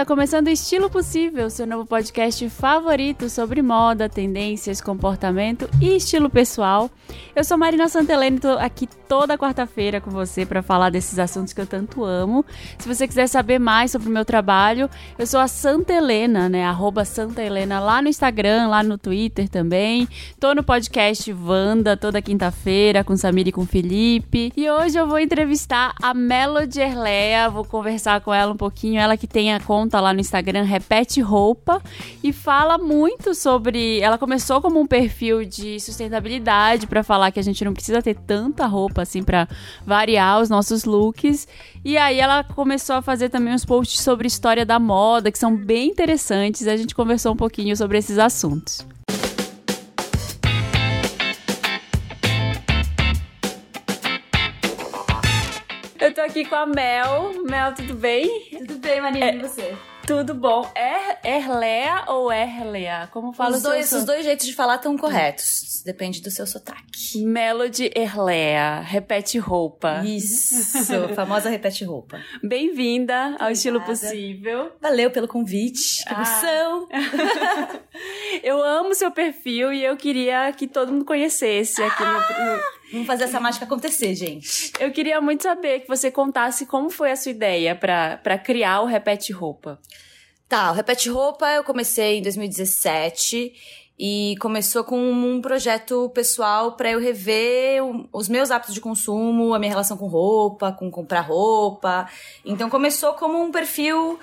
tá começando Estilo Possível, seu novo podcast favorito sobre moda, tendências, comportamento e estilo pessoal. Eu sou Marina Santelene tô aqui toda quarta-feira com você para falar desses assuntos que eu tanto amo. Se você quiser saber mais sobre o meu trabalho, eu sou a Santa Helena, né? Arroba Santa Helena lá no Instagram, lá no Twitter também. Tô no podcast Vanda toda quinta-feira com Samir e com Felipe. E hoje eu vou entrevistar a Melody Erlea, vou conversar com ela um pouquinho, ela que tem a conta lá no Instagram Repete Roupa e fala muito sobre. Ela começou como um perfil de sustentabilidade para falar que a gente não precisa ter tanta roupa assim para variar os nossos looks. E aí ela começou a fazer também uns posts sobre história da moda que são bem interessantes. A gente conversou um pouquinho sobre esses assuntos. Eu tô aqui com a Mel. Mel, tudo bem? Tudo bem, Marina, é, e você? Tudo bom. Er, Erlea ou Erlea? Como fala os dois, Os dois jeitos de falar estão corretos. Depende do seu sotaque. Melody Erlea. Repete roupa. Isso. famosa repete roupa. Bem-vinda ao Estilo Possível. Valeu pelo convite. Produção. Ah. eu amo seu perfil e eu queria que todo mundo conhecesse aqui ah. no Vamos fazer essa mágica acontecer, gente. Eu queria muito saber que você contasse como foi a sua ideia para criar o Repete Roupa. Tá, o Repete Roupa eu comecei em 2017 e começou com um projeto pessoal para eu rever os meus hábitos de consumo, a minha relação com roupa, com comprar roupa. Então começou como um perfil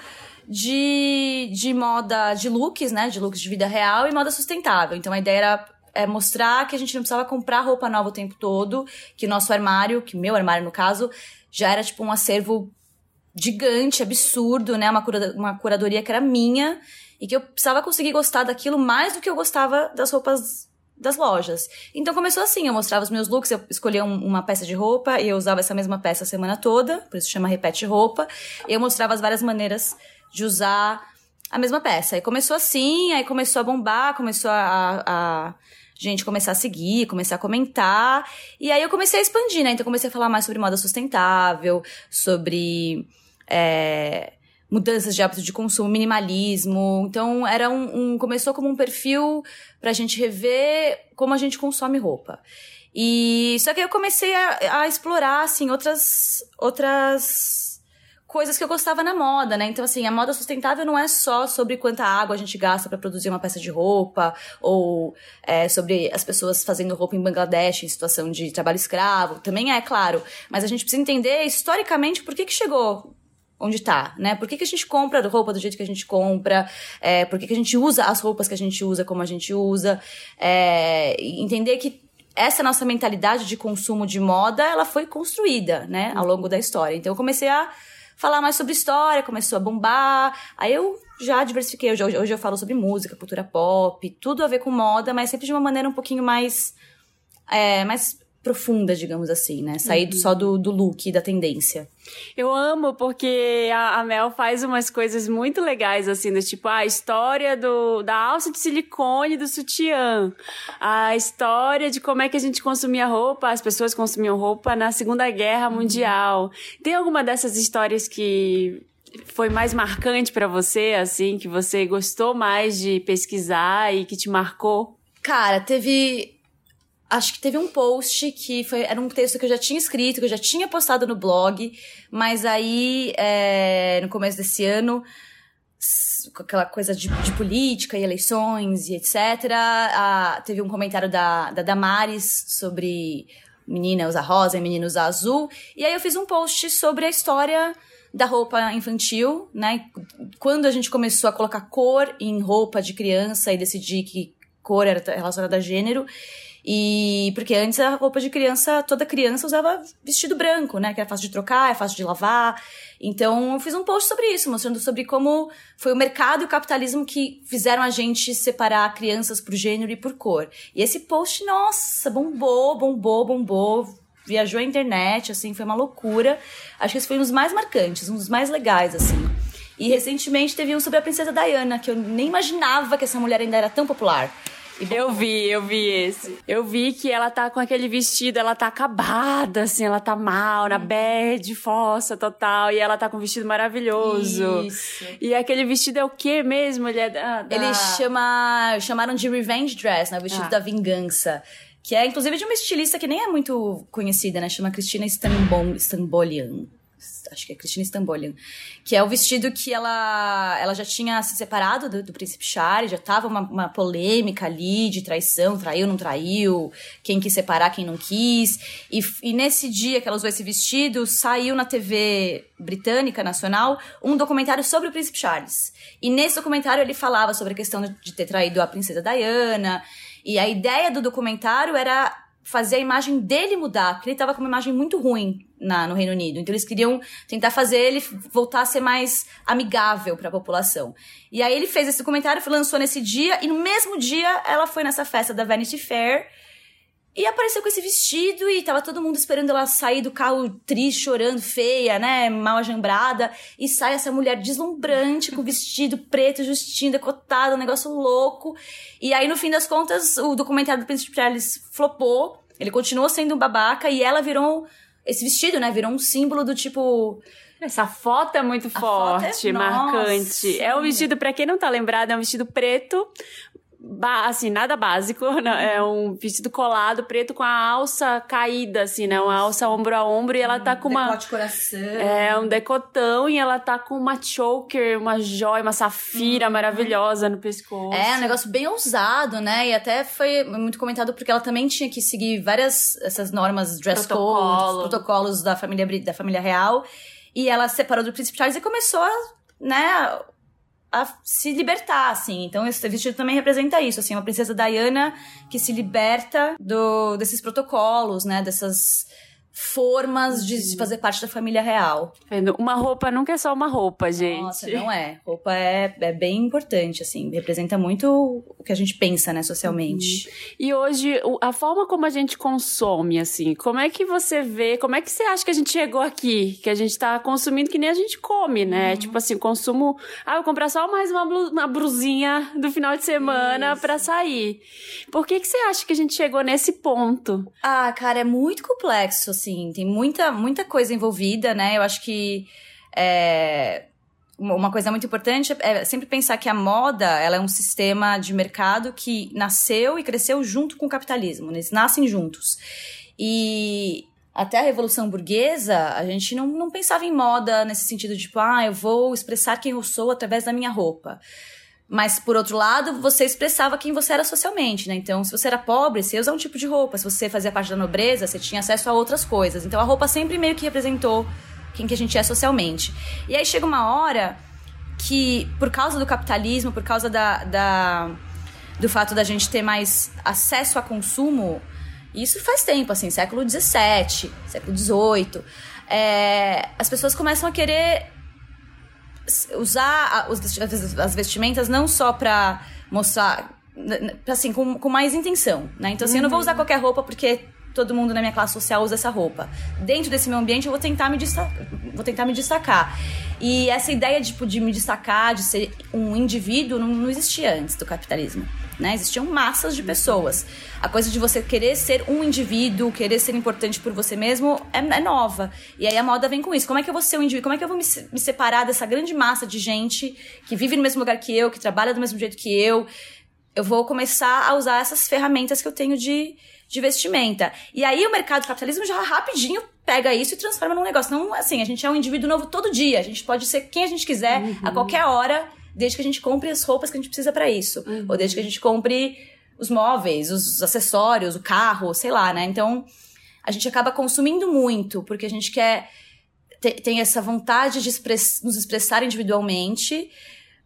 de, de moda, de looks, né? De looks de vida real e moda sustentável. Então a ideia era é mostrar que a gente não precisava comprar roupa nova o tempo todo, que nosso armário, que meu armário no caso, já era tipo um acervo gigante, absurdo, né? Uma, cura, uma curadoria que era minha e que eu precisava conseguir gostar daquilo mais do que eu gostava das roupas das lojas. Então começou assim, eu mostrava os meus looks, eu escolhia um, uma peça de roupa e eu usava essa mesma peça a semana toda, por isso chama repete roupa. Eu mostrava as várias maneiras de usar a mesma peça. E começou assim, aí começou a bombar, começou a, a gente começar a seguir, começar a comentar. E aí eu comecei a expandir, né? Então comecei a falar mais sobre moda sustentável, sobre é, mudanças de hábito de consumo, minimalismo. Então era um, um começou como um perfil pra gente rever como a gente consome roupa. E só que eu comecei a, a explorar assim outras outras coisas que eu gostava na moda, né? Então, assim, a moda sustentável não é só sobre quanta água a gente gasta para produzir uma peça de roupa, ou é, sobre as pessoas fazendo roupa em Bangladesh em situação de trabalho escravo. Também é, claro. Mas a gente precisa entender historicamente por que, que chegou onde tá, né? Por que, que a gente compra roupa do jeito que a gente compra? É, por que, que a gente usa as roupas que a gente usa como a gente usa? É, entender que essa nossa mentalidade de consumo de moda, ela foi construída, né? Ao longo da história. Então eu comecei a falar mais sobre história, começou a bombar. Aí eu já diversifiquei. Hoje, hoje eu falo sobre música, cultura pop, tudo a ver com moda, mas sempre de uma maneira um pouquinho mais. É, mais profunda, digamos assim, né? Sair uhum. só do, do look, da tendência. Eu amo porque a, a, Mel faz umas coisas muito legais, assim, do tipo, a história do, da alça de silicone do sutiã, a história de como é que a gente consumia roupa, as pessoas consumiam roupa na Segunda Guerra Mundial. Uhum. Tem alguma dessas histórias que foi mais marcante para você, assim, que você gostou mais de pesquisar e que te marcou? Cara, teve acho que teve um post que foi, era um texto que eu já tinha escrito, que eu já tinha postado no blog, mas aí, é, no começo desse ano, com aquela coisa de, de, política e eleições e etc., a, teve um comentário da, da Damares sobre menina usar rosa e menino usar azul, e aí eu fiz um post sobre a história da roupa infantil, né? Quando a gente começou a colocar cor em roupa de criança e decidir que cor era relacionada a gênero, e porque antes a roupa de criança, toda criança usava vestido branco, né? Que era fácil de trocar, é fácil de lavar. Então eu fiz um post sobre isso, mostrando sobre como foi o mercado e o capitalismo que fizeram a gente separar crianças por gênero e por cor. E esse post, nossa, bombou, bombou, bombou. Viajou a internet, assim, foi uma loucura. Acho que esse foi um dos mais marcantes, um dos mais legais, assim. E recentemente teve um sobre a princesa Diana, que eu nem imaginava que essa mulher ainda era tão popular. Eu vi, eu vi esse. Eu vi que ela tá com aquele vestido, ela tá acabada, assim, ela tá mal, na bad, fossa total, e ela tá com um vestido maravilhoso. Isso. E aquele vestido é o quê mesmo? Ele é da... da... Eles chama, chamaram de revenge dress, né? O vestido Ah. da vingança. Que é, inclusive, de uma estilista que nem é muito conhecida, né? Chama Cristina Stambol, Stambolian. Acho que é Cristina Stambolian. Que é o vestido que ela, ela já tinha se separado do, do príncipe Charles, já tava uma, uma polêmica ali de traição, traiu, não traiu, quem quis separar, quem não quis. E, e nesse dia que ela usou esse vestido, saiu na TV britânica, nacional, um documentário sobre o príncipe Charles. E nesse documentário ele falava sobre a questão de ter traído a princesa Diana. E a ideia do documentário era fazer a imagem dele mudar, porque ele estava com uma imagem muito ruim na, no Reino Unido. Então eles queriam tentar fazer ele voltar a ser mais amigável para a população. E aí ele fez esse documentário, lançou nesse dia, e no mesmo dia ela foi nessa festa da Vanity Fair. E apareceu com esse vestido e tava todo mundo esperando ela sair do carro triste, chorando, feia, né? Mal ajambrada. E sai essa mulher deslumbrante, com vestido preto, justinho, decotado, um negócio louco. E aí, no fim das contas, o documentário do Príncipe Charles flopou. Ele continuou sendo um babaca e ela virou. Esse vestido, né? Virou um símbolo do tipo. Essa foto é muito A é- forte, Nossa, marcante. É um vestido, pra quem não tá lembrado, é um vestido preto, assim, nada básico, né? é um vestido colado, preto com a alça caída, assim, né? Uma alça ombro a ombro e ela tá com uma... Decote coração. É, um decotão e ela tá com uma choker, uma joia, uma safira maravilhosa no pescoço. É, um negócio bem ousado, né? E até foi muito comentado porque ela também tinha que seguir várias essas normas dress Protocolo. code, protocolos da família da família real. E ela se separou do príncipe Charles e começou a, né, a se libertar, assim. Então esse vestido também representa isso, assim, uma princesa Diana que se liberta do desses protocolos, né, dessas formas de se fazer parte da família real. Uma roupa nunca é só uma roupa, gente. Nossa, não é. Roupa é, é bem importante, assim. Representa muito o que a gente pensa, né, socialmente. E hoje, a forma como a gente consome, assim, como é que você vê, como é que você acha que a gente chegou aqui? Que a gente tá consumindo que nem a gente come, né? Uhum. Tipo assim, consumo. Ah, eu vou comprar só mais uma, blu- uma brusinha do final de semana Isso. pra sair. Por que, que você acha que a gente chegou nesse ponto? Ah, cara, é muito complexo, assim. Tem muita, muita coisa envolvida, né? Eu acho que é, uma coisa muito importante é sempre pensar que a moda ela é um sistema de mercado que nasceu e cresceu junto com o capitalismo. Eles nascem juntos. E até a Revolução Burguesa, a gente não, não pensava em moda nesse sentido de, tipo, ah, eu vou expressar quem eu sou através da minha roupa. Mas, por outro lado, você expressava quem você era socialmente, né? Então, se você era pobre, você usar um tipo de roupa. Se você fazia parte da nobreza, você tinha acesso a outras coisas. Então, a roupa sempre meio que representou quem que a gente é socialmente. E aí chega uma hora que, por causa do capitalismo, por causa da, da- do fato da gente ter mais acesso a consumo, isso faz tempo, assim, século XVII, século XVIII, é, as pessoas começam a querer usar as as vestimentas não só pra mostrar, assim, com, com mais intenção, né? Então, assim, eu não vou usar qualquer roupa porque todo mundo na minha classe social usa essa roupa. Dentro desse meu ambiente, eu vou tentar me, desta- vou tentar me destacar. E essa ideia tipo, de me destacar, de ser um indivíduo, não, não existia antes do capitalismo. Né? Existiam massas de pessoas. A coisa de você querer ser um indivíduo, querer ser importante por você mesmo, é, é nova. E aí a moda vem com isso. Como é que eu vou ser um indivíduo? Como é que eu vou me, me separar dessa grande massa de gente que vive no mesmo lugar que eu, que trabalha do mesmo jeito que eu? Eu vou começar a usar essas ferramentas que eu tenho de, de vestimenta. E aí o mercado do capitalismo já rapidinho pega isso e transforma num negócio. Não, assim, a gente é um indivíduo novo todo dia. A gente pode ser quem a gente quiser, a qualquer hora, desde que a gente compre as roupas que a gente precisa pra isso. Ou desde que a gente compre os móveis, os acessórios, o carro, sei lá, né? Então, a gente acaba consumindo muito, porque a gente quer. te- Tem essa vontade de express- nos expressar individualmente,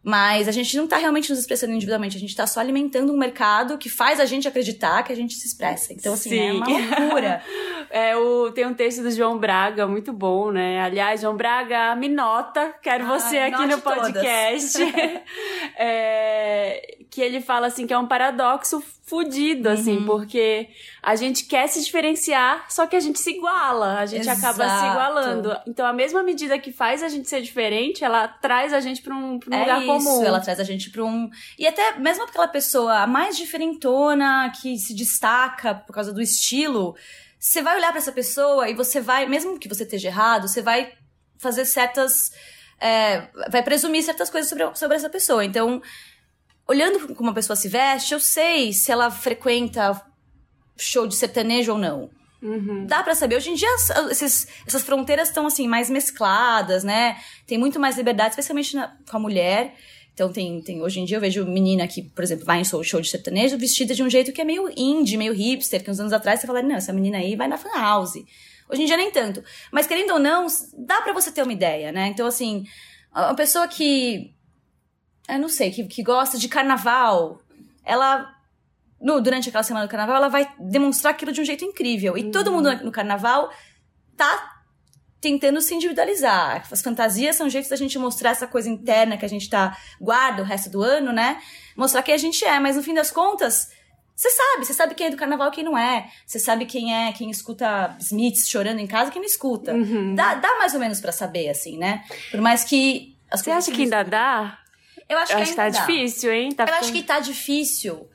mas a gente não tá realmente nos expressando individualmente, a gente tá só alimentando um mercado que faz a gente acreditar que a gente se expressa. Então, assim, é uma Sim. loucura. É, o, tem um texto do João Braga, muito bom, né? Aliás, João Braga, me nota, quero ah, você aqui no podcast. é, que ele fala assim que é um paradoxo fudido, assim, uhum. porque a gente quer se diferenciar, só que a gente se iguala, a gente Exato. acaba se igualando. Então, a mesma medida que faz a gente ser diferente, ela traz a gente pra um, pra um é lugar isso, comum. Ela traz a gente pra um. E até mesmo aquela pessoa mais diferentona, que se destaca por causa do estilo, você vai olhar para essa pessoa e você vai, mesmo que você esteja errado, você vai fazer certas. É, vai presumir certas coisas sobre, sobre essa pessoa. Então olhando como uma pessoa se veste, eu sei se ela frequenta show de sertanejo ou não. Uhum. Dá para saber. Hoje em dia, esses, essas fronteiras estão, assim, mais mescladas, né? Tem muito mais liberdade, especialmente na, com a mulher. Então, tem, tem, hoje em dia eu vejo menina que, por exemplo, vai em show, show de sertanejo vestida de um jeito que é meio indie, meio hipster, que uns anos atrás você fala, não, essa menina aí vai na fan house. Hoje em dia nem tanto. Mas querendo ou não, dá para você ter uma ideia, né? Então, assim, uma pessoa que eu não sei, que, que gosta de carnaval, ela no, durante aquela semana do carnaval, ela vai demonstrar aquilo de um jeito incrível. E uhum. todo mundo no carnaval tá tentando se individualizar. As fantasias são jeitos da gente mostrar essa coisa interna que a gente tá guarda o resto do ano, né? Mostrar quem a gente é, mas no fim das contas, você sabe, você sabe quem é do carnaval e quem não é. Você sabe quem é, quem escuta Smiths chorando em casa quem não escuta. Uhum. Dá, dá mais ou menos para saber, assim, né? Por mais que. Você acha que ainda dá? Eu acho eu que, acho que tá dá. difícil, hein? Tá eu ficando... acho que tá difícil.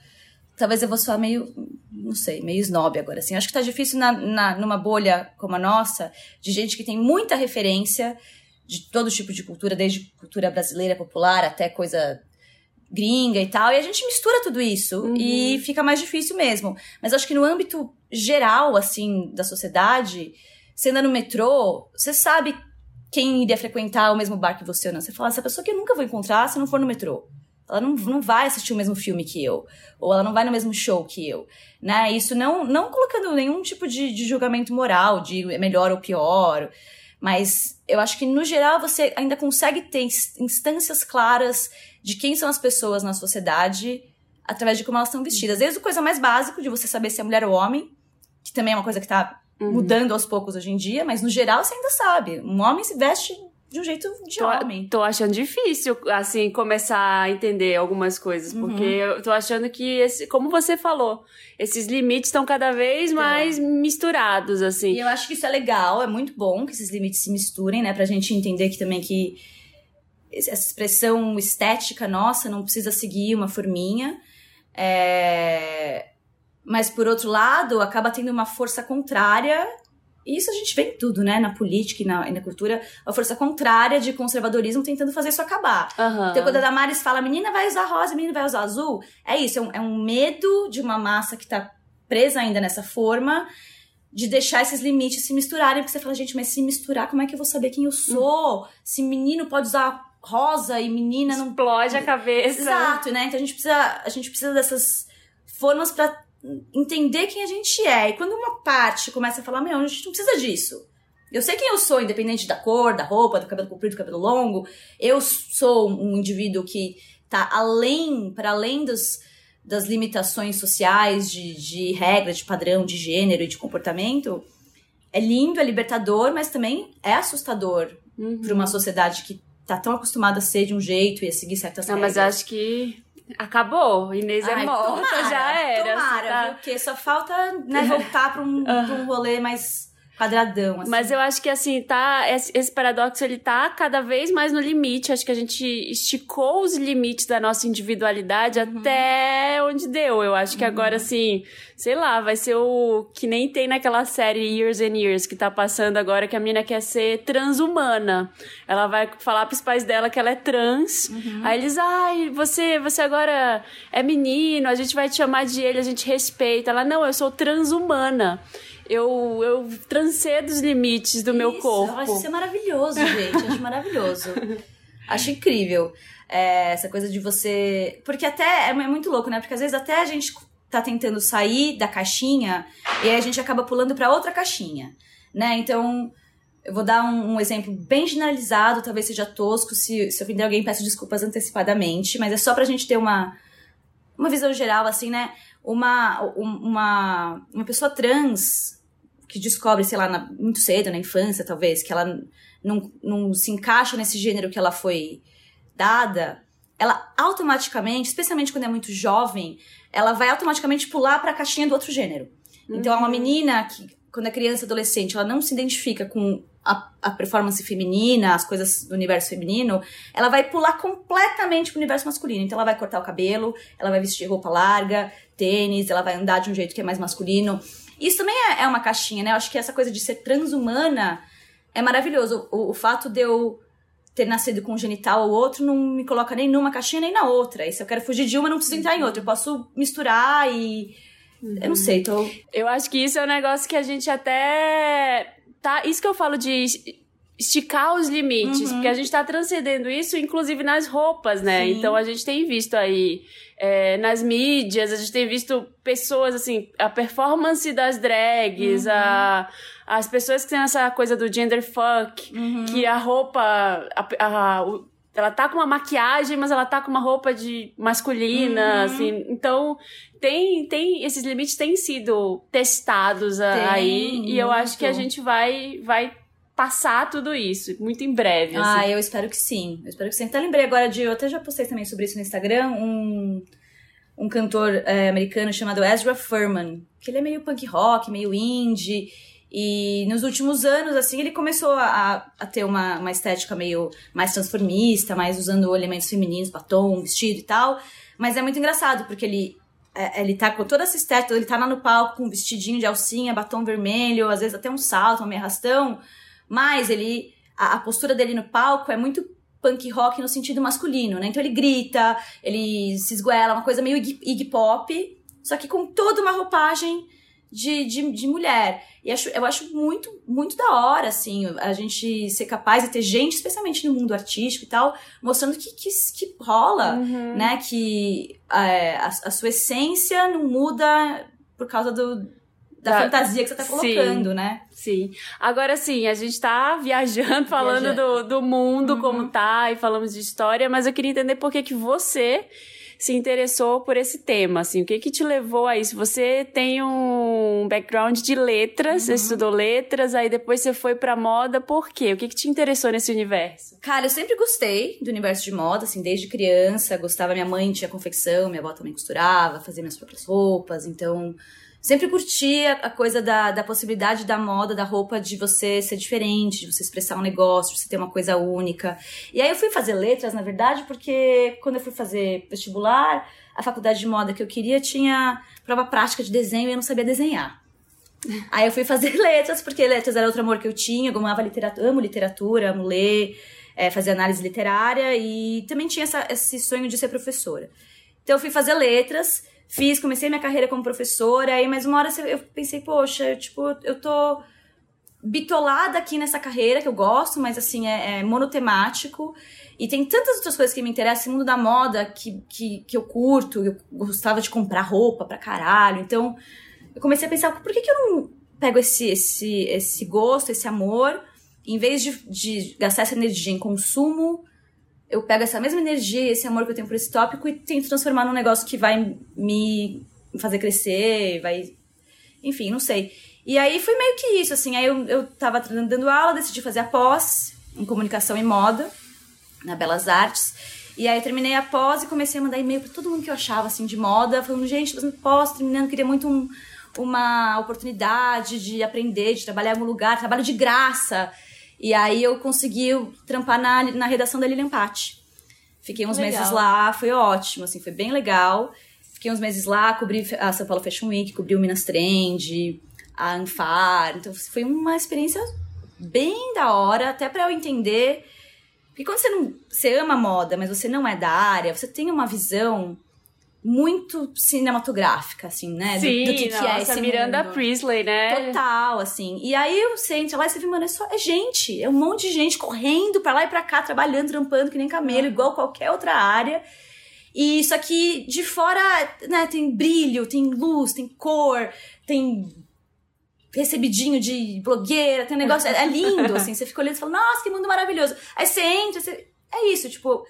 Talvez eu vou soar meio, não sei, meio snob agora, assim. Acho que tá difícil na, na, numa bolha como a nossa, de gente que tem muita referência de todo tipo de cultura, desde cultura brasileira popular até coisa gringa e tal. E a gente mistura tudo isso uhum. e fica mais difícil mesmo. Mas acho que no âmbito geral, assim, da sociedade, você anda no metrô, você sabe quem iria frequentar o mesmo bar que você ou não. Você fala, essa pessoa que eu nunca vou encontrar se não for no metrô. Ela não, não vai assistir o mesmo filme que eu. Ou ela não vai no mesmo show que eu. Né? Isso não, não colocando nenhum tipo de, de julgamento moral, de é melhor ou pior. Mas eu acho que, no geral, você ainda consegue ter instâncias claras de quem são as pessoas na sociedade através de como elas estão vestidas. Desde a coisa mais básica, de você saber se é mulher ou homem, que também é uma coisa que tá uhum. mudando aos poucos hoje em dia, mas no geral você ainda sabe. Um homem se veste de um jeito de tô, homem. Tô achando difícil, assim, começar a entender algumas coisas, uhum. porque eu tô achando que, esse, como você falou, esses limites estão cada vez mais misturados, assim. E eu acho que isso é legal, é muito bom que esses limites se misturem, né, pra gente entender que também que essa expressão estética nossa não precisa seguir uma forminha. É mas por outro lado acaba tendo uma força contrária. E isso a gente vê em tudo, né? Na política e na, e na cultura, a força contrária de conservadorismo tentando fazer isso acabar. Uhum. Então, quando a Damares fala, menina vai usar rosa, menina vai usar azul, é isso, é um, é um medo de uma massa que tá presa ainda nessa forma de deixar esses limites se misturarem, porque você fala, gente, mas se misturar, como é que eu vou saber quem eu sou? Uhum. Se menino pode usar rosa e menina não explode a cabeça. Exato, né? Então a gente precisa, a gente precisa dessas formas para entender quem a gente é. E quando uma parte começa a falar, meu, a gente não precisa disso. Eu sei quem eu sou, independente da cor, da roupa, do cabelo comprido, do cabelo longo. Eu sou um indivíduo que tá além, para além dos, das limitações sociais, de, de regra, de padrão, de gênero e de comportamento. É lindo, é libertador, mas também é assustador uhum. para uma sociedade que tá tão acostumada a ser de um jeito e a seguir certas não, regras. Mas acho que Acabou, Inês é Ai, é morta, tomara, já era. Tomara, tá... viu? Porque só falta né, voltar para um, pra um rolê mais quadradão, assim. Mas eu acho que, assim, tá... Esse paradoxo, ele tá cada vez mais no limite. Acho que a gente esticou os limites da nossa individualidade uhum. até onde deu. Eu acho que uhum. agora, assim, sei lá, vai ser o... Que nem tem naquela série Years and Years, que tá passando agora, que a mina quer ser transhumana. Ela vai falar pros pais dela que ela é trans. Uhum. Aí eles, ai, você, você agora é menino, a gente vai te chamar de ele, a gente respeita. Ela, não, eu sou transhumana eu, eu transcedo os limites do isso, meu corpo. Eu acho isso é maravilhoso, gente. acho maravilhoso. Acho incrível. É, essa coisa de você. Porque até é muito louco, né? Porque às vezes até a gente tá tentando sair da caixinha e aí a gente acaba pulando para outra caixinha, né? Então, eu vou dar um, um, exemplo bem generalizado, talvez seja tosco, se, se ofender alguém, peço desculpas antecipadamente, mas é só pra gente ter uma, uma visão geral, assim, né? Uma, uma, uma pessoa trans que descobre, sei lá, na, muito cedo, na infância, talvez, que ela não, não se encaixa nesse gênero que ela foi dada, ela automaticamente, especialmente quando é muito jovem, ela vai automaticamente pular para a caixinha do outro gênero. Então, é uma uhum. menina que, quando é criança adolescente, ela não se identifica com a, a, performance feminina, as coisas do universo feminino, ela vai pular completamente pro universo masculino. Então, ela vai cortar o cabelo, ela vai vestir roupa larga, tênis, ela vai andar de um jeito que é mais masculino. Isso também é, é uma caixinha, né? Eu acho que essa coisa de ser transhumana é maravilhoso. O, o fato de eu ter nascido com um genital ou outro não me coloca nem numa caixinha nem na outra. E se eu quero fugir de uma, não preciso entrar em outra. Eu posso misturar e. Uhum. Eu não sei, tô. Eu acho que isso é um negócio que a gente até. Tá, isso que eu falo de esticar os limites, uhum. porque a gente tá transcendendo isso, inclusive nas roupas, né? Sim. Então a gente tem visto aí é, nas mídias, a gente tem visto pessoas, assim, a performance das drags, uhum. a, as pessoas que têm essa coisa do gender fuck, uhum. que a roupa. A, a, ela tá com uma maquiagem, mas ela tá com uma roupa de masculina, uhum. assim. Então, tem, tem esses limites têm sido testados tem, aí e eu acho que a gente vai vai passar tudo isso, muito em breve. Assim. Ah, eu espero que sim. Eu espero que sim. Até lembrei agora de. Eu até já postei também sobre isso no Instagram. Um, um cantor é, americano chamado Ezra Furman. Que ele é meio punk rock, meio indie. E nos últimos anos, assim, ele começou a, a ter uma, uma estética meio mais transformista, mais usando elementos femininos, batom, vestido e tal. Mas é muito engraçado, porque ele é, ele tá com toda essa estética, ele tá lá no palco com um vestidinho de alcinha, batom vermelho, às vezes até um salto, uma meia arrastão. Mas ele. A, a postura dele no palco é muito punk rock no sentido masculino, né? Então ele grita, ele se esguela, uma coisa meio Iggy Pop, só que com toda uma roupagem de, de, de, mulher. E acho, eu acho muito, muito da hora, assim, a gente ser capaz de ter gente, especialmente no mundo artístico e tal, mostrando que, que, que rola, uhum. né? Que é, a, a, sua essência não muda por causa do, da, fantasia que você tá colocando, sim, né? Sim. Agora sim, a gente tá viajando, falando viajando. Do, do mundo uhum. como tá e falamos de história, mas eu queria entender por que que você se interessou por esse tema, assim, o que que te levou a isso? Você tem um background de letras, uhum. você estudou letras, aí depois você foi pra moda, por quê? O que que te interessou nesse universo? Cara, eu sempre gostei do universo de moda, assim, desde criança, gostava, minha mãe tinha confecção, minha avó também costurava, fazia minhas próprias roupas, então sempre curti a, coisa da, da possibilidade da moda, da roupa, de você ser diferente, de você expressar um negócio, de você ter uma coisa única. E aí eu fui fazer letras, na verdade, porque quando eu fui fazer vestibular, a faculdade de moda que eu queria tinha prova prática de desenho e eu não sabia desenhar. Aí eu fui fazer letras, porque letras era outro amor que eu tinha, eu amava literatura, amo literatura, amo ler, é, fazer análise literária e também tinha essa, esse sonho de ser professora. Então eu fui fazer letras Fiz, comecei minha carreira como professora, aí mais uma hora eu pensei, poxa, tipo, eu tô bitolada aqui nessa carreira que eu gosto, mas assim, é, é monotemático. E tem tantas outras coisas que me interessam, mundo da moda que, que, que eu curto, eu gostava de comprar roupa pra caralho. Então, eu comecei a pensar, por que, que eu não pego esse, esse, esse gosto, esse amor, em vez de, de gastar essa energia em consumo, eu pego essa mesma energia, esse amor que eu tenho por esse tópico e tento transformar num negócio que vai me fazer crescer, vai. Enfim, não sei. E aí foi meio que isso, assim. Aí eu, eu tava dando aula, decidi fazer a pós em comunicação e moda, na Belas Artes. E aí terminei a pós e comecei a mandar e-mail pra todo mundo que eu achava, assim, de moda, falando, gente, fazendo pós, terminando, queria muito um, uma oportunidade de aprender, de trabalhar em algum lugar, trabalho de graça. E aí eu consegui trampar na, na redação da Lilian Patti. Fiquei uns legal. meses lá, foi ótimo, assim, foi bem legal. Fiquei uns meses lá, cobri a São Paulo Fashion Week, cobri o Minas Trend, a Anfar. Então foi uma experiência bem da hora, até para eu entender. Porque quando você não. Você ama moda, mas você não é da área, você tem uma visão muito cinematográfica, assim, né? Sim, do, do que, nossa, que é esse Miranda mundo. Priestley, né? Total, assim. E aí eu sento lá e você vê, mano, é só é gente, é um monte de gente correndo pra lá e pra cá, trabalhando, trampando que nem camelo, uhum. igual qualquer outra área. E isso aqui de fora, né, tem brilho, tem luz, tem cor, tem recebidinho de blogueira, tem um negócio, é, é lindo, assim, você fica olhando e fala, nossa, que mundo maravilhoso. Aí você entra, você... é isso, tipo,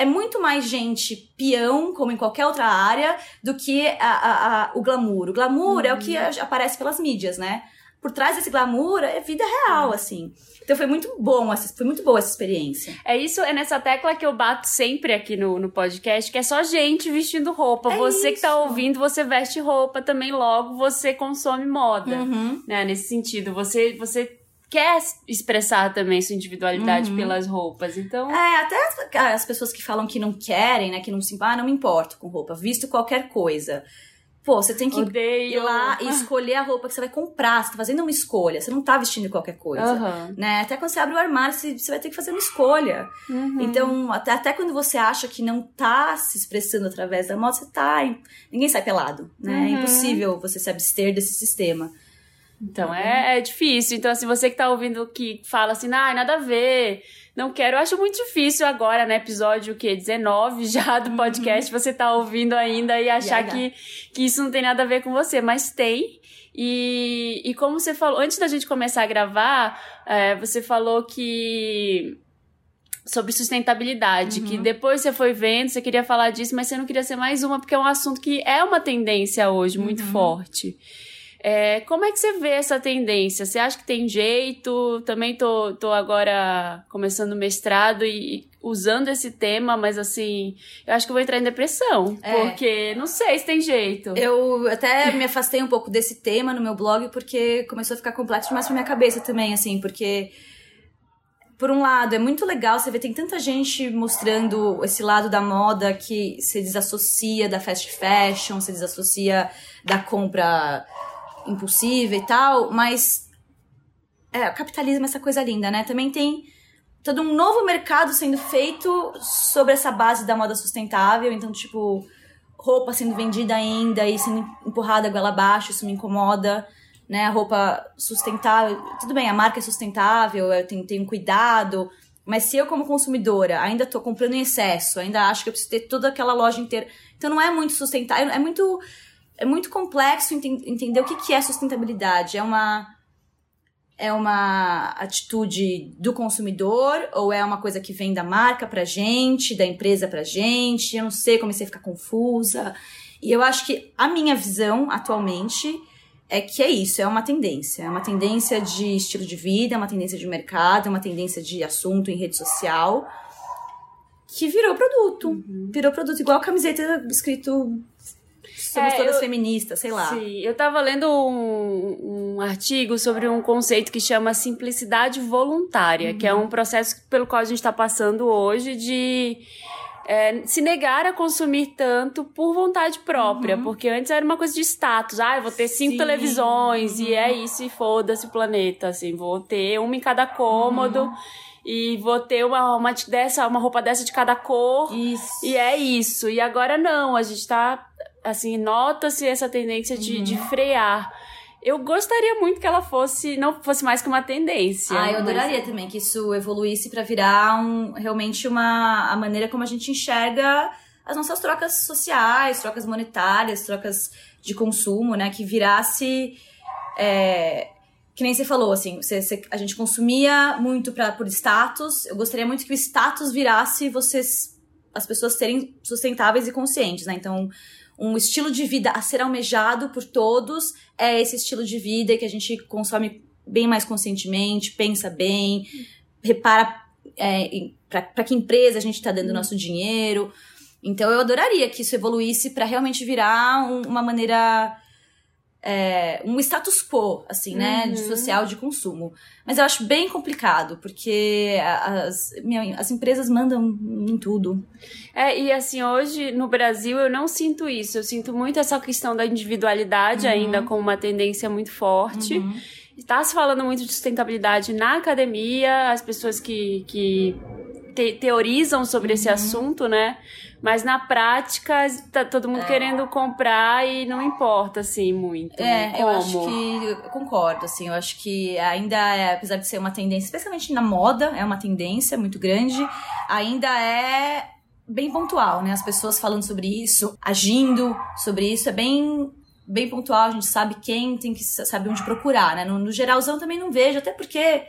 é muito mais gente peão, como em qualquer outra área, do que a, a, a, o glamour. O glamour uhum. é o que uhum. aparece pelas mídias, né? por trás desse glamour é vida real, assim. Então foi muito bom, foi muito boa essa experiência. É isso, é nessa tecla que eu bato sempre aqui no, no podcast, que é só gente vestindo roupa. É você isso. que tá ouvindo, você veste roupa também, logo você consome moda. Uhum. Né? Nesse sentido, você, você quer expressar também sua individualidade uhum. pelas roupas, então... É, até as pessoas que falam que não querem, né, que não se... Ah, não me importo com roupa, visto qualquer coisa. Pô, você tem que Odeio. ir lá e escolher a roupa que você vai comprar. Você tá fazendo uma escolha. Você não tá vestindo qualquer coisa. Uhum. Né? Até quando você abre o armário, você, vai ter que fazer uma escolha. Uhum. Então, até, até quando você acha que não tá se expressando através da moda, você tá. Ninguém sai pelado. Né? É uhum. É impossível você se abster desse sistema. Então, é, é difícil. Então, assim, você que tá ouvindo que fala assim, ah, nada a ver não quero. Eu acho muito difícil agora, né? Episódio que 19 já do uhum. podcast, você tá ouvindo ainda e achar que, que isso não tem nada a ver com você, mas tem. E, e como você falou, antes da gente começar a gravar, é, você falou que sobre sustentabilidade, uhum. que depois você foi vendo, você queria falar disso, mas você não queria ser mais uma, porque é um assunto que é uma tendência hoje muito uhum. forte. É, como é que você vê essa tendência? Você acha que tem jeito? Também tô, tô agora começando o mestrado e, usando esse tema, mas assim, eu acho que eu vou entrar em depressão, é. porque não sei se tem jeito. Eu até me afastei um pouco desse tema no meu blog porque começou a ficar complexo demais pra minha cabeça também, assim, porque por um lado, é muito legal você ver, tem tanta gente mostrando esse lado da moda que se desassocia da fast fashion, se desassocia da compra impulsiva e tal, mas é, o capitalismo é essa coisa linda, né? Também tem todo um novo mercado sendo feito sobre essa base da moda sustentável, então, tipo, roupa sendo vendida ainda e sendo empurrada goela abaixo, isso me incomoda, né? A roupa sustentável, tudo bem, a marca é sustentável, eu tenho, tenho cuidado, mas se eu, como consumidora, ainda tô comprando em excesso, ainda acho que eu preciso ter toda aquela loja inteira, então não é muito sustentável, é muito é muito complexo ent entender o que, que é sustentabilidade. É uma é uma atitude do consumidor ou é uma coisa que vem da marca pra gente, da empresa pra gente? Eu não sei, comecei a ficar confusa. E eu acho que a minha visão atualmente é que é isso, é uma tendência. É uma tendência de estilo de vida, é uma tendência de mercado, é uma tendência de assunto em rede social que virou produto. Uhum. Virou produto igual a camiseta escrito somos é, todas eu, feministas, sei lá. Sim, eu tava lendo um, um, artigo sobre um conceito que chama simplicidade voluntária, uhum. que é um processo pelo qual a gente está passando hoje de é, se negar a consumir tanto por vontade própria, uhum. porque antes era uma coisa de status. Ah, eu vou ter cinco Sim. televisões uhum. e é isso, e foda-se o planeta, assim, vou ter uma em cada cômodo. Uhum e vou ter uma, uma, dessa, uma roupa dessa de cada cor. Isso. E é isso. E agora não, a gente tá assim, nota-se essa tendência de, uhum. de frear. Eu gostaria muito que ela fosse, não fosse mais que uma tendência. Ah, eu adoraria mas... também que isso evoluísse para virar um, realmente uma a maneira como a gente enxerga as nossas trocas sociais, trocas monetárias, trocas de consumo, né? Que virasse. É, que nem você falou, assim, você, você, a gente consumia muito pra, por status. Eu gostaria muito que o status virasse vocês, as pessoas serem sustentáveis e conscientes, né? Então, um estilo de vida a ser almejado por todos é esse estilo de vida que a gente consome bem mais conscientemente, pensa bem, repara é, para que empresa a gente está dando nosso dinheiro. Então eu adoraria que isso evoluísse para realmente virar um, uma maneira é, um status quo, assim, né, uhum. de social de consumo. Mas eu acho bem complicado, porque as, as empresas mandam em tudo. É, e assim, hoje no Brasil eu não sinto isso. Eu sinto muito essa questão da individualidade uhum. ainda como uma tendência muito forte. Uhum. Está se falando muito de sustentabilidade na academia, as pessoas que, que te, teorizam sobre esse uhum. assunto, né? Mas na prática, tá todo mundo é. querendo comprar e não importa, assim, muito. É, como. eu acho que. Eu concordo, assim. Eu acho que ainda é, apesar de ser uma tendência, especialmente na moda, é uma tendência muito grande, ainda é bem pontual, né? As pessoas falando sobre isso, agindo sobre isso, é bem bem pontual, a gente sabe quem tem que saber onde procurar, né? No, no geralzão também não vejo, até porque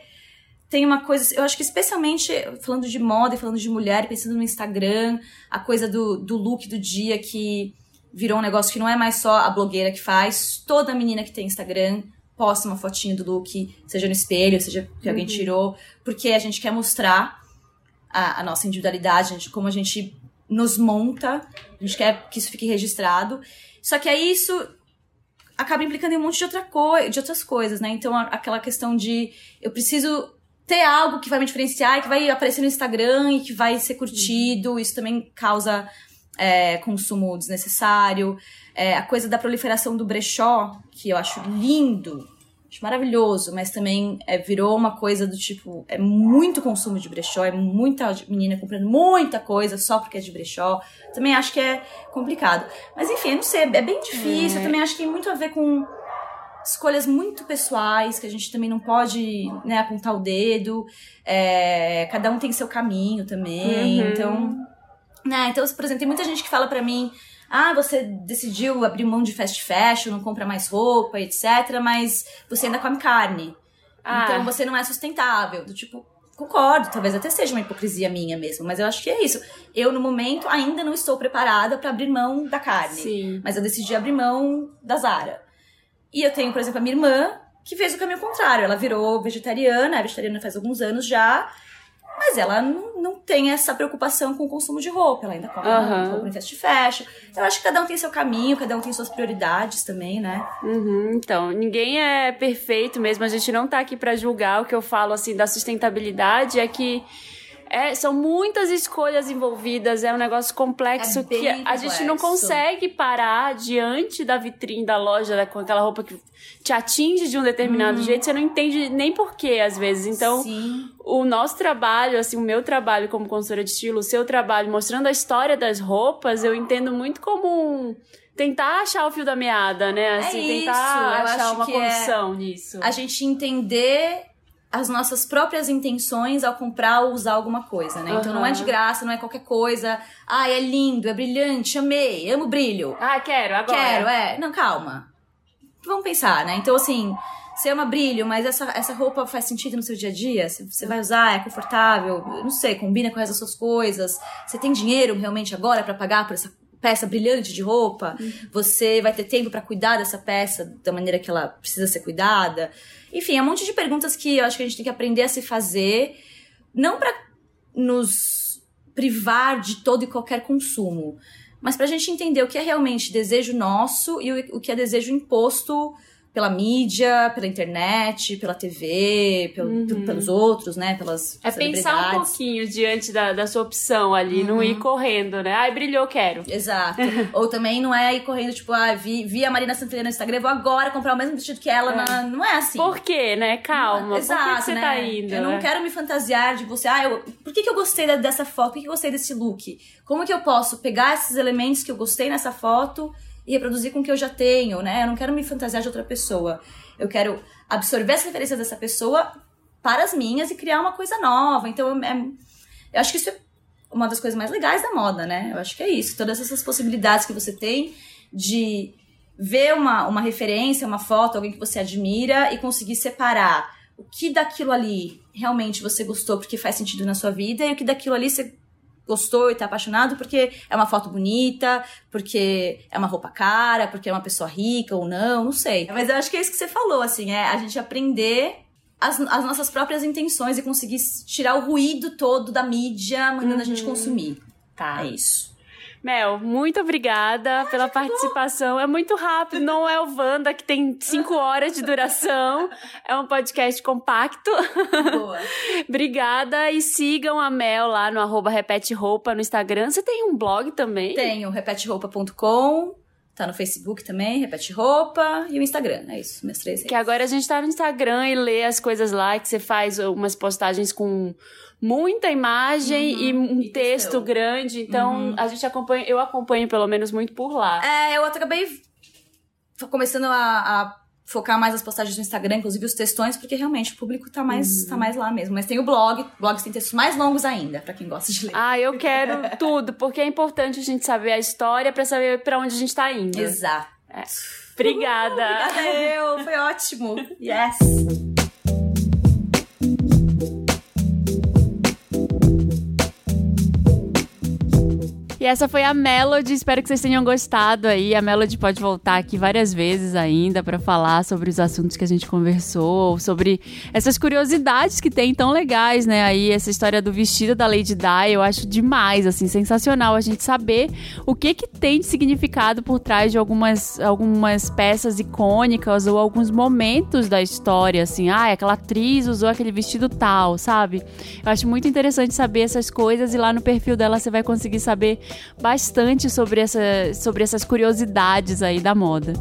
tem uma coisa, eu acho que especialmente falando de moda e falando de mulher, pensando no Instagram, a coisa do, do look do dia que virou um negócio que não é mais só a blogueira que faz, toda menina que tem Instagram posta uma fotinho do look, seja no espelho, seja que alguém Uhum. tirou, porque a gente quer mostrar a, a nossa individualidade, a gente- como a gente nos monta, a gente quer que isso fique registrado. Só que aí isso acaba implicando em um monte de, outra coi de outras coisas, né? Então, a- aquela questão de eu preciso ter algo que vai me diferenciar, e que vai aparecer no Instagram e que vai ser curtido, isso também causa é, consumo desnecessário. É, a coisa da proliferação do brechó, que eu acho lindo, acho maravilhoso, mas também é, virou uma coisa do tipo, é muito consumo de brechó, é muita menina comprando muita coisa só porque é de brechó. Também acho que é complicado. Mas enfim, eu não sei, é bem difícil. Eu também acho que tem muito a ver com escolhas muito pessoais, que a gente também não pode né, apontar o dedo. É, cada um tem seu caminho também. Uhum. Então, né, então, por exemplo, tem muita gente que fala pra mim. Ah, você decidiu abrir mão de fast fashion, não compra mais roupa, etc. Mas você ainda come carne. Ah. Então você não é sustentável. Do tipo, concordo, talvez até seja uma hipocrisia minha mesmo, mas eu acho que é isso. Eu, no momento, ainda não estou preparada pra abrir mão da carne. Sim. Mas eu decidi abrir mão da Zara. E eu tenho, por exemplo, a minha irmã, que fez o caminho contrário. Ela virou vegetariana, é vegetariana faz alguns anos já. Mas ela não, não tem essa preocupação com o consumo de roupa. Ela ainda come Aham. roupa em fast fashion. Eu acho que cada um tem seu caminho, cada um tem suas prioridades também, né? Uhum, então, ninguém é perfeito mesmo. A gente não tá aqui pra julgar. O que eu falo assim da sustentabilidade é que é, são muitas escolhas envolvidas, é um negócio complexo É que a gente não consegue parar diante da vitrine da loja né, com aquela roupa que te atinge de um determinado jeito, você não entende nem porquê às vezes. Então, Sim. o nosso trabalho, assim, o meu trabalho como consultora de estilo, o seu trabalho mostrando a história das roupas, eu entendo muito como um tentar achar o fio da meada, né? Assim, É tentar achar uma é- condição nisso. a gente entender as nossas próprias intenções ao comprar ou usar alguma coisa, né? Então não é de graça, não é qualquer coisa. Ai, é lindo, é brilhante, amei, amo brilho. Ah, quero, agora. Quero, é. Não, calma. Vamos pensar, né? Então, assim, você ama brilho, mas essa, essa roupa faz sentido no seu dia a dia? Você vai usar, é confortável, não sei, combina com as suas coisas. Você tem dinheiro realmente agora pra pagar por essa peça brilhante de roupa? Você vai ter tempo pra cuidar dessa peça da maneira que ela precisa ser cuidada? Enfim, é um monte de perguntas que eu acho que a gente tem que aprender a se fazer, não pra nos privar de todo e qualquer consumo, mas pra gente entender o que é realmente desejo nosso e o, o que é desejo imposto pela mídia, pela internet, pela TV, pelo- Uhum. pelos outros, né? Pelas É pensar um pouquinho diante da, da sua opção ali, não Uhum. ir correndo, né? Ai, brilhou, quero. Exato. Ou também não é ir correndo, tipo, ah, vi, vi a Marina Santelena no Instagram, vou agora comprar o mesmo vestido que ela. na- Não é assim. Por quê, né? Calma. Exato, Por que, você né? tá indo? Eu não né? quero me fantasiar de você. Ah, eu, por que, que eu gostei dessa foto? Por que, que eu gostei desse look? Como que eu posso pegar esses elementos que eu gostei nessa foto e reproduzir com o que eu já tenho, né? Eu não quero me fantasiar de outra pessoa. Eu quero absorver as referências dessa pessoa para as minhas e criar uma coisa nova. Então, é- eu acho que isso é uma das coisas mais legais da moda, né? Eu acho que é isso. Todas essas possibilidades que você tem de ver uma, uma referência, uma foto, alguém que você admira e conseguir separar o que daquilo ali realmente você gostou porque faz sentido na sua vida e o que daquilo ali você gostou e tá apaixonado porque é uma foto bonita, porque é uma roupa cara, porque é uma pessoa rica ou não, não sei. Mas eu acho que é isso que você falou, assim, é a gente aprender as, as nossas próprias intenções e conseguir tirar o ruído todo da mídia mandando a gente consumir. Tá. É isso. Mel, muito obrigada pela participação. É muito rápido, não é o Wanda que tem cinco horas de duração. É um podcast compacto. Boa. obrigada e sigam a Mel lá no arroba Repete Roupa no Instagram. Você tem um blog também? Tenho repeteroupa.com, tá no Facebook também, Repete Roupa, e o Instagram. É isso, meus três Que agora a gente tá no Instagram e lê as coisas lá, que você faz umas postagens com muita imagem e um e texto textão. grande. Então, Uhum. a gente acompanha, eu acompanho pelo menos muito por lá. É, eu acabei começando a, a focar mais as postagens no Instagram, inclusive os textões, porque realmente o público tá mais, tá mais lá mesmo. Mas tem o blog, blogs tem textos mais longos ainda, pra quem gosta de ler. Ah, eu quero tudo, porque é importante a gente saber a história pra saber pra onde a gente tá indo. Exato. Obrigada. Obrigada eu, foi ótimo. Yes. E essa foi a Melody, espero que vocês tenham gostado aí. A Melody pode voltar aqui várias vezes ainda para falar sobre os assuntos que a gente conversou, sobre essas curiosidades que tem tão legais, né? Aí essa história do vestido da Lady Di, eu acho demais, assim, sensacional a gente saber o que que tem de significado por trás de algumas, algumas peças icônicas ou alguns momentos da história, assim, ah, aquela atriz usou aquele vestido tal, sabe? Eu acho muito interessante saber essas coisas e lá no perfil dela você vai conseguir saber bastante sobre, essa, sobre essas curiosidades aí da moda.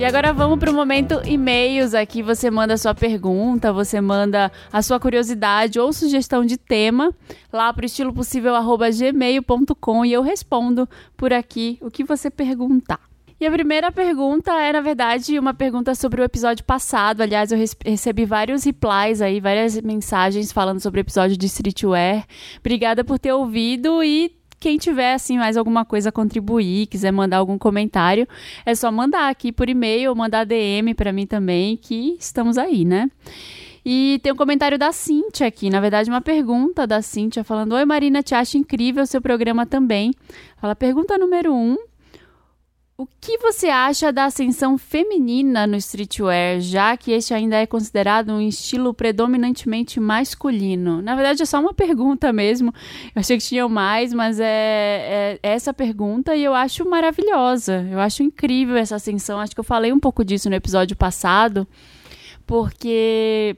E agora vamos para o momento e-mails. Aqui você manda sua pergunta, você manda a sua curiosidade ou sugestão de tema lá para o estilopossível@gmail.com e eu respondo por aqui o que você perguntar. E a primeira pergunta é, na verdade, uma pergunta sobre o episódio passado. Aliás, eu recebi vários replies aí, várias mensagens falando sobre o episódio de Streetwear. Obrigada por ter ouvido e quem tiver assim mais alguma coisa a contribuir, quiser mandar algum comentário, é só mandar aqui por e-mail mandar DM para mim também, que estamos aí, né? E tem um comentário da Cintia aqui, na verdade, uma pergunta da Cintia falando: Oi Marina, te acho incrível o seu programa também. Fala, pergunta número um: o que você acha da ascensão feminina no streetwear, já que este ainda é considerado um estilo predominantemente masculino? Na verdade, é só uma pergunta mesmo. Eu achei que tinham mais, mas é, é essa pergunta e eu acho maravilhosa. Eu acho incrível essa ascensão. Acho que eu falei um pouco disso no episódio passado, porque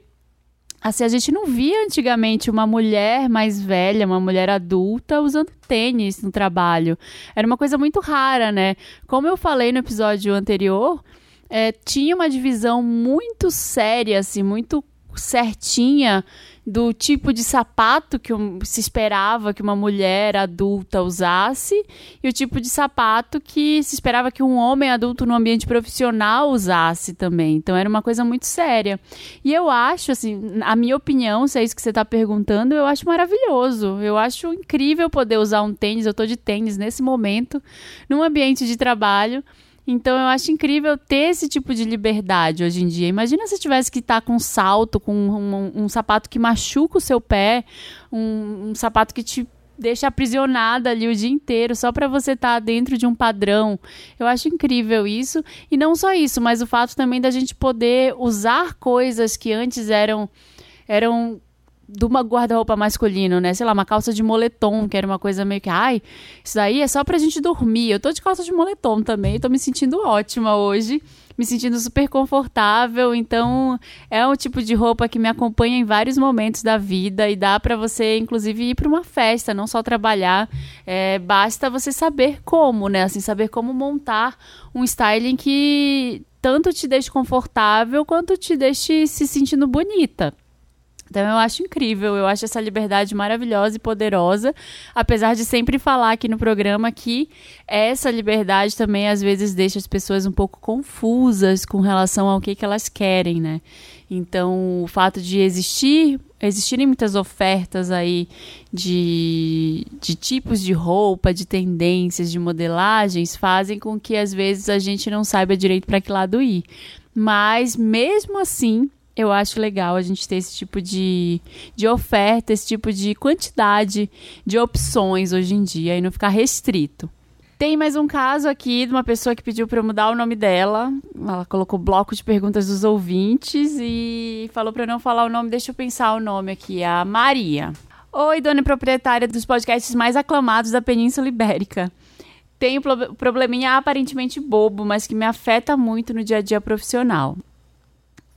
Assim, a gente não via antigamente uma mulher mais velha, uma mulher adulta, usando tênis no trabalho. Era uma coisa muito rara, né? Como eu falei no episódio anterior, é, tinha uma divisão muito séria, assim, muito certinha do tipo de sapato que se esperava que uma mulher adulta usasse e o tipo de sapato que se esperava que um homem adulto no ambiente profissional usasse também. Então era uma coisa muito séria. E eu acho, assim, a minha opinião, se é isso que você está perguntando, eu acho maravilhoso. Eu acho incrível poder usar um tênis. Eu estou de tênis nesse momento, num ambiente de trabalho então eu acho incrível ter esse tipo de liberdade hoje em dia. Imagina se tivesse que estar tá com um salto, com um, um, um, sapato que machuca o seu pé, um, um, sapato que te deixa aprisionada ali o dia inteiro só para você estar tá dentro de um padrão. Eu acho incrível isso. E não só isso, mas o fato também da gente poder usar coisas que antes eram eram de uma guarda-roupa masculino, né? Sei lá, uma calça de moletom, que era uma coisa meio que, ai, isso daí é só pra gente dormir. Eu tô de calça de moletom também, tô me sentindo ótima hoje, me sentindo super confortável. Então, é um tipo de roupa que me acompanha em vários momentos da vida e dá para você, inclusive, ir para uma festa, não só trabalhar. É, basta você saber como, né? Assim, saber como montar um styling que tanto te deixe confortável quanto te deixe se sentindo bonita. Então eu acho incrível, eu acho essa liberdade maravilhosa e poderosa, apesar de sempre falar aqui no programa que essa liberdade também às vezes deixa as pessoas um pouco confusas com relação ao que, que elas querem, né? Então o fato de existir, existirem muitas ofertas aí de, de tipos de roupa, de tendências, de modelagens, fazem com que às vezes a gente não saiba direito para que lado ir. Mas mesmo assim, eu acho legal a gente ter esse tipo de, de oferta, esse tipo de quantidade de opções hoje em dia e não ficar restrito. Tem mais um caso aqui de uma pessoa que pediu para eu mudar o nome dela. Ela colocou bloco de perguntas dos ouvintes e falou para eu não falar o nome. Deixa eu pensar o nome aqui. A Maria. Oi, dona e proprietária dos podcasts mais aclamados da Península Ibérica. Tenho um probleminha aparentemente bobo, mas que me afeta muito no dia a dia profissional.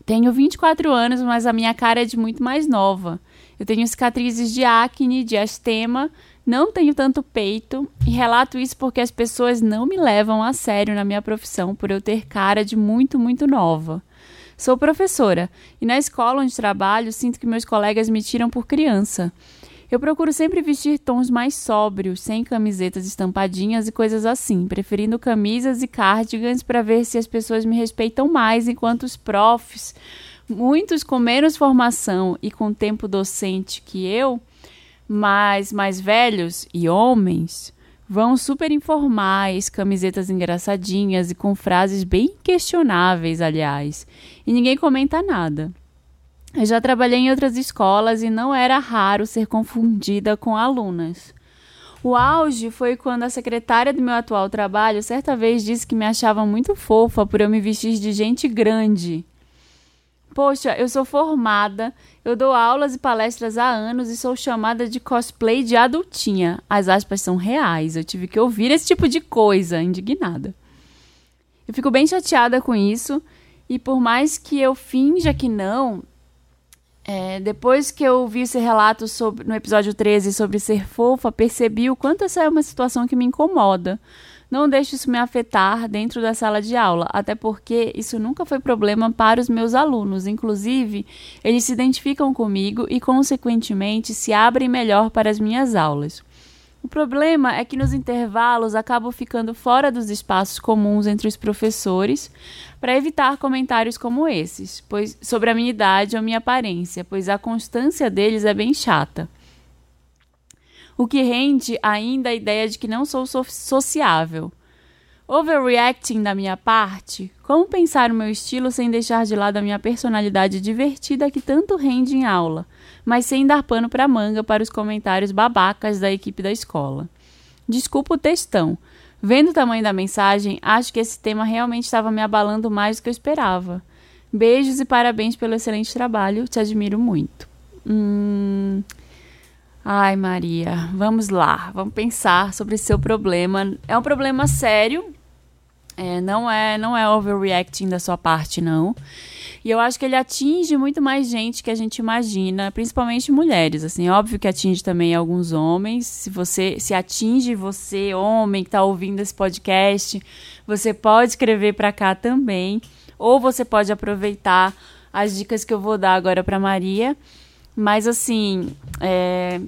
Tenho 24 anos, mas a minha cara é de muito mais nova. Eu tenho cicatrizes de acne, de astema, não tenho tanto peito e relato isso porque as pessoas não me levam a sério na minha profissão por eu ter cara de muito, muito nova. Sou professora e na escola onde trabalho sinto que meus colegas me tiram por criança. Eu procuro sempre vestir tons mais sóbrios, sem camisetas estampadinhas e coisas assim, preferindo camisas e cardigans para ver se as pessoas me respeitam mais, enquanto os profs, muitos com menos formação e com tempo docente que eu, mas mais velhos e homens, vão super informais, camisetas engraçadinhas e com frases bem questionáveis, aliás, e ninguém comenta nada. Eu já trabalhei em outras escolas e não era raro ser confundida com alunas. O auge foi quando a secretária do meu atual trabalho certa vez disse que me achava muito fofa por eu me vestir de gente grande. Poxa, eu sou formada, eu dou aulas e palestras há anos e sou chamada de cosplay de adultinha. As aspas são reais, eu tive que ouvir esse tipo de coisa, indignada. Eu fico bem chateada com isso e por mais que eu finja que não, é, depois que eu vi esse relato sobre, no episódio 13 sobre ser fofa, percebi o quanto essa é uma situação que me incomoda. Não deixe isso me afetar dentro da sala de aula, até porque isso nunca foi problema para os meus alunos. Inclusive, eles se identificam comigo e, consequentemente, se abrem melhor para as minhas aulas. O problema é que nos intervalos acabo ficando fora dos espaços comuns entre os professores para evitar comentários como esses, pois sobre a minha idade ou minha aparência, pois a constância deles é bem chata. O que rende ainda a ideia de que não sou so sociável. Overreacting da minha parte? Como pensar o meu estilo sem deixar de lado a minha personalidade divertida que tanto rende em aula? mas sem dar pano para manga para os comentários babacas da equipe da escola. Desculpa o textão. Vendo o tamanho da mensagem, acho que esse tema realmente estava me abalando mais do que eu esperava. Beijos e parabéns pelo excelente trabalho, te admiro muito. Hum... Ai, Maria, vamos lá, vamos pensar sobre seu problema. É um problema sério, é, não é não é overreacting da sua parte, não. E eu acho que ele atinge muito mais gente que a gente imagina, principalmente mulheres. Assim, óbvio que atinge também alguns homens. Se você se atinge você, homem que está ouvindo esse podcast, você pode escrever para cá também, ou você pode aproveitar as dicas que eu vou dar agora para Maria. Mas assim, é,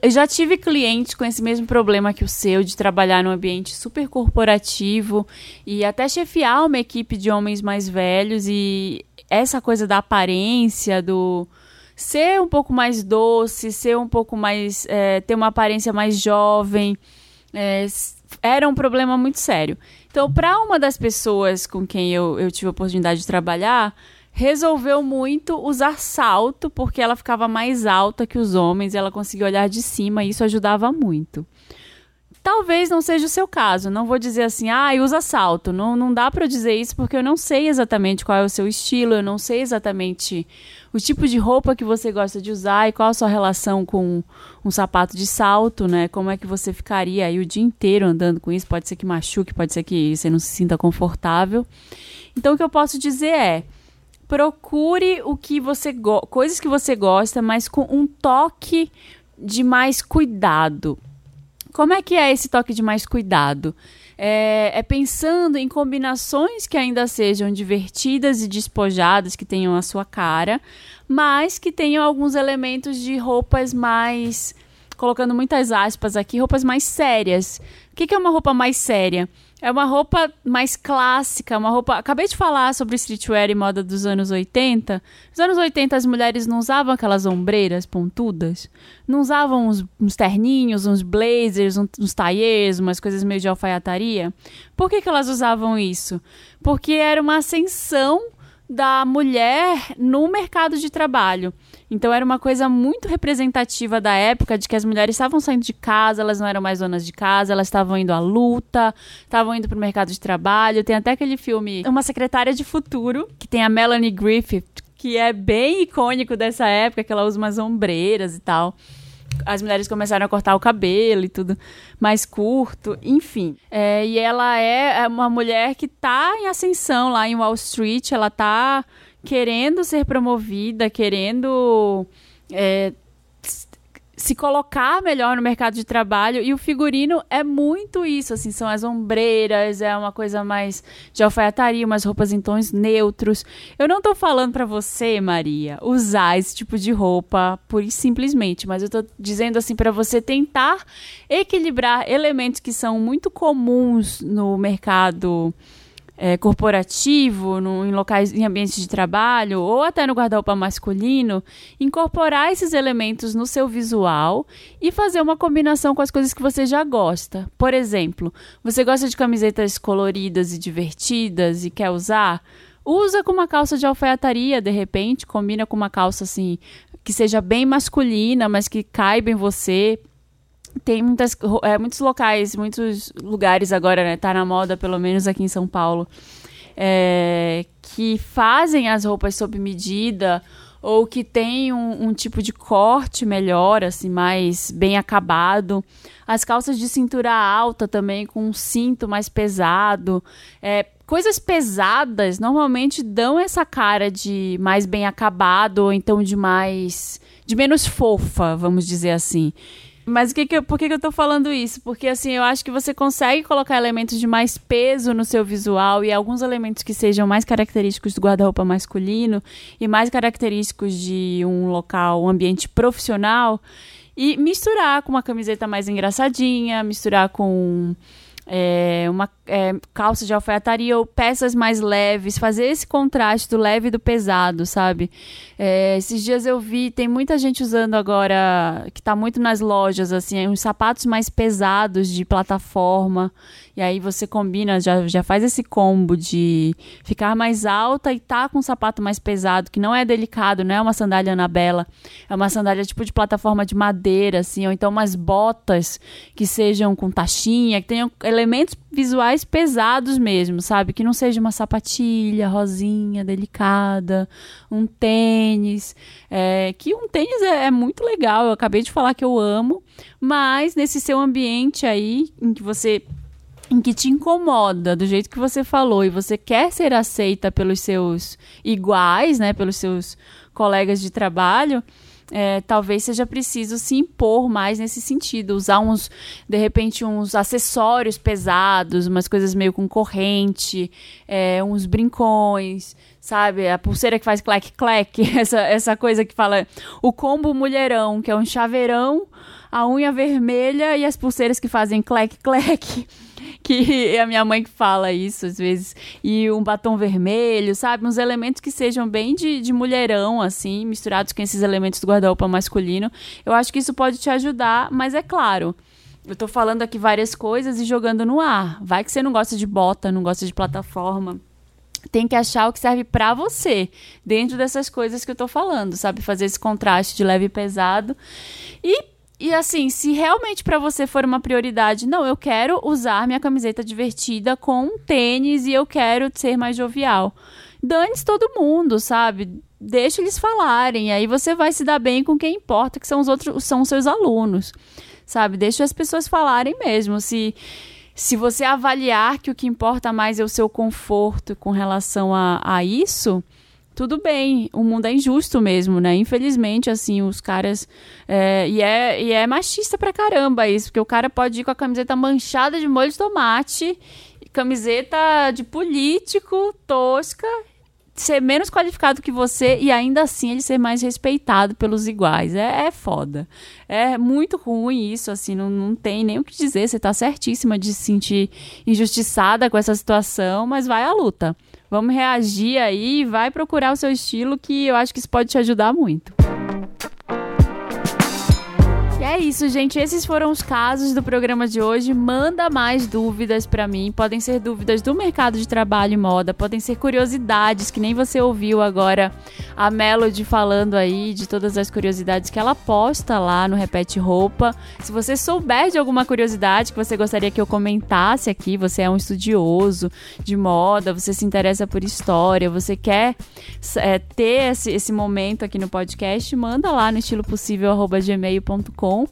eu já tive clientes com esse mesmo problema que o seu, de trabalhar num ambiente super corporativo e até chefiar uma equipe de homens mais velhos e essa coisa da aparência, do ser um pouco mais doce, ser um pouco mais. É, ter uma aparência mais jovem, é, era um problema muito sério. Então, para uma das pessoas com quem eu, eu tive a oportunidade de trabalhar, resolveu muito usar salto, porque ela ficava mais alta que os homens ela conseguia olhar de cima e isso ajudava muito. Talvez não seja o seu caso, não vou dizer assim, ah, usa salto. Não, não dá para dizer isso porque eu não sei exatamente qual é o seu estilo, eu não sei exatamente o tipo de roupa que você gosta de usar e qual a sua relação com um sapato de salto, né? Como é que você ficaria aí o dia inteiro andando com isso? Pode ser que machuque, pode ser que você não se sinta confortável. Então o que eu posso dizer é, procure o que você coisas que você gosta, mas com um toque de mais cuidado. Como é que é esse toque de mais cuidado? É, é, pensando em combinações que ainda sejam divertidas e despojadas, que tenham a sua cara, mas que tenham alguns elementos de roupas mais. Colocando muitas aspas aqui, roupas mais sérias. O que, que é uma roupa mais séria? É uma roupa mais clássica, uma roupa. Acabei de falar sobre streetwear e moda dos anos 80. Nos anos 80 as mulheres não usavam aquelas ombreiras pontudas, não usavam uns, uns terninhos, uns blazers, uns, uns umas coisas meio de alfaiataria. Por que, que elas usavam isso? Porque era uma ascensão da mulher no mercado de trabalho. Então era uma coisa muito representativa da época de que as mulheres estavam saindo de casa, elas não eram mais donas de casa, elas estavam indo à luta, estavam indo para o mercado de trabalho. Tem até aquele filme Uma Secretária de Futuro, que tem a Melanie Griffith, que é bem icônico dessa época, que ela usa umas ombreiras e tal as mulheres começaram a cortar o cabelo e tudo mais curto, enfim. É, e ela é uma mulher que está em ascensão lá em Wall Street, ela está querendo ser promovida, querendo é, se colocar melhor no mercado de trabalho e o figurino é muito isso, assim, são as ombreiras, é uma coisa mais de alfaiataria, umas roupas em tons neutros. Eu não tô falando para você, Maria, usar esse tipo de roupa por simplesmente, mas eu tô dizendo assim para você tentar equilibrar elementos que são muito comuns no mercado é, corporativo, no, em locais, em ambientes de trabalho, ou até no guarda-roupa masculino, incorporar esses elementos no seu visual e fazer uma combinação com as coisas que você já gosta. Por exemplo, você gosta de camisetas coloridas e divertidas e quer usar? Usa com uma calça de alfaiataria, de repente, combina com uma calça assim que seja bem masculina, mas que caiba em você. Tem muitas, é, muitos locais, muitos lugares agora, né? Tá na moda, pelo menos aqui em São Paulo, é, que fazem as roupas sob medida ou que tem um, um, tipo de corte melhor, assim, mais bem acabado. As calças de cintura alta também, com um cinto mais pesado. É, coisas pesadas normalmente dão essa cara de mais bem acabado, ou então de mais. de menos fofa, vamos dizer assim. Mas que que eu, por que, que eu tô falando isso? Porque assim, eu acho que você consegue colocar elementos de mais peso no seu visual e alguns elementos que sejam mais característicos do guarda-roupa masculino e mais característicos de um local, um ambiente profissional e misturar com uma camiseta mais engraçadinha, misturar com é, uma é, calça de alfaiataria ou peças mais leves, fazer esse contraste do leve e do pesado, sabe? É, esses dias eu vi, tem muita gente usando agora, que está muito nas lojas, assim, uns sapatos mais pesados de plataforma, e aí você combina, já, já faz esse combo de ficar mais alta e tá com um sapato mais pesado, que não é delicado, não é uma sandália Anabela, é uma sandália tipo de plataforma de madeira, assim, ou então umas botas que sejam com taxinha, que tenham elementos visuais pesados mesmo, sabe? Que não seja uma sapatilha rosinha, delicada, um tênis. É, que um tênis é, é, muito legal, eu acabei de falar que eu amo, mas nesse seu ambiente aí, em que você. em que te incomoda do jeito que você falou e você quer ser aceita pelos seus iguais, né? Pelos seus colegas de trabalho é, talvez seja preciso se impor mais nesse sentido, usar uns, de repente, uns acessórios pesados, umas coisas meio com corrente, é, uns brincões, sabe? A pulseira que faz clack-clack, essa, essa coisa que fala o combo mulherão, que é um chaveirão, a unha vermelha e as pulseiras que fazem clack-clack que é a minha mãe que fala isso às vezes. E um batom vermelho, sabe? Uns elementos que sejam bem de, de mulherão, assim, misturados com esses elementos do guarda-roupa masculino. Eu acho que isso pode te ajudar, mas é claro. Eu tô falando aqui várias coisas e jogando no ar. Vai que você não gosta de bota, não gosta de plataforma tem que achar o que serve para você, dentro dessas coisas que eu tô falando, sabe? Fazer esse contraste de leve e pesado. E e assim, se realmente para você for uma prioridade, não, eu quero usar minha camiseta divertida com tênis e eu quero ser mais jovial. Dane-se todo mundo, sabe? Deixa eles falarem, aí você vai se dar bem com quem importa, que são os outros, são os seus alunos. Sabe? Deixa as pessoas falarem mesmo. Se se você avaliar que o que importa mais é o seu conforto com relação a, a isso, tudo bem, o mundo é injusto mesmo, né? Infelizmente, assim, os caras. É, e, é, e é machista pra caramba isso, porque o cara pode ir com a camiseta manchada de molho de tomate, camiseta de político, tosca, ser menos qualificado que você e ainda assim ele ser mais respeitado pelos iguais. É, é foda. É muito ruim isso, assim, não, não tem nem o que dizer. Você tá certíssima de se sentir injustiçada com essa situação, mas vai à luta. Vamos reagir aí, vai procurar o seu estilo que eu acho que isso pode te ajudar muito. É isso, gente. Esses foram os casos do programa de hoje. Manda mais dúvidas para mim. Podem ser dúvidas do mercado de trabalho e moda, podem ser curiosidades, que nem você ouviu agora a Melody falando aí de todas as curiosidades que ela posta lá no Repete Roupa. Se você souber de alguma curiosidade que você gostaria que eu comentasse aqui, você é um estudioso de moda, você se interessa por história, você quer é, ter esse, esse momento aqui no podcast, manda lá no estilopossível.gmail.com bom.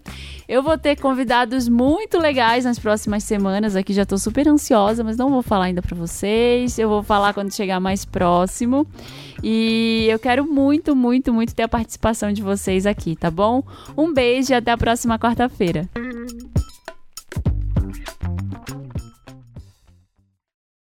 Eu vou ter convidados muito legais nas próximas semanas. Aqui já tô super ansiosa, mas não vou falar ainda para vocês. Eu vou falar quando chegar mais próximo. E eu quero muito, muito, muito ter a participação de vocês aqui, tá bom? Um beijo e até a próxima quarta-feira.